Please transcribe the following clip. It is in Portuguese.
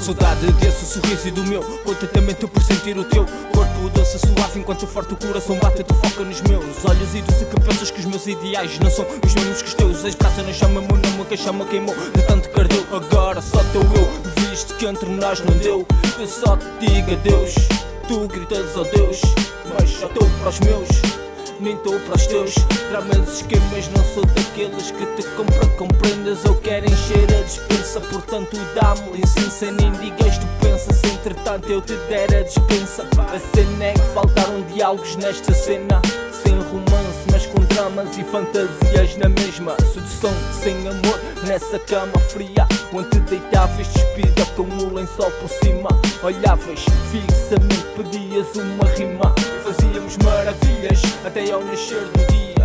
Saudade desse sorriso e do meu Contentamento por sentir o teu Corpo doce suave enquanto forte o coração bate Tu foca nos meus olhos e tu que pensas que os meus ideais Não são os mesmos que os teus. A esperança não chama, meu nome que a chama queimou De tanto que ardeu, agora só teu eu Viste que entre nós não deu. Eu só te digo adeus Tu gritas a Deus Mas só estou para os meus nem estou para os teus. Tramas esquemas, não sou daqueles que te compram. Compreendas ou querem encher a dispensa. Portanto dá-me licença, nem digas tu pensas. Entretanto eu te der a dispensa. A cena é que faltaram diálogos nesta cena. Sem romance, mas com dramas e fantasias na mesma. Sedução sem amor nessa cama fria. Onde te deitavas despida com o lençol por cima. Olhavas fixamente, pedias uma rima. Fazíamos they own the indeed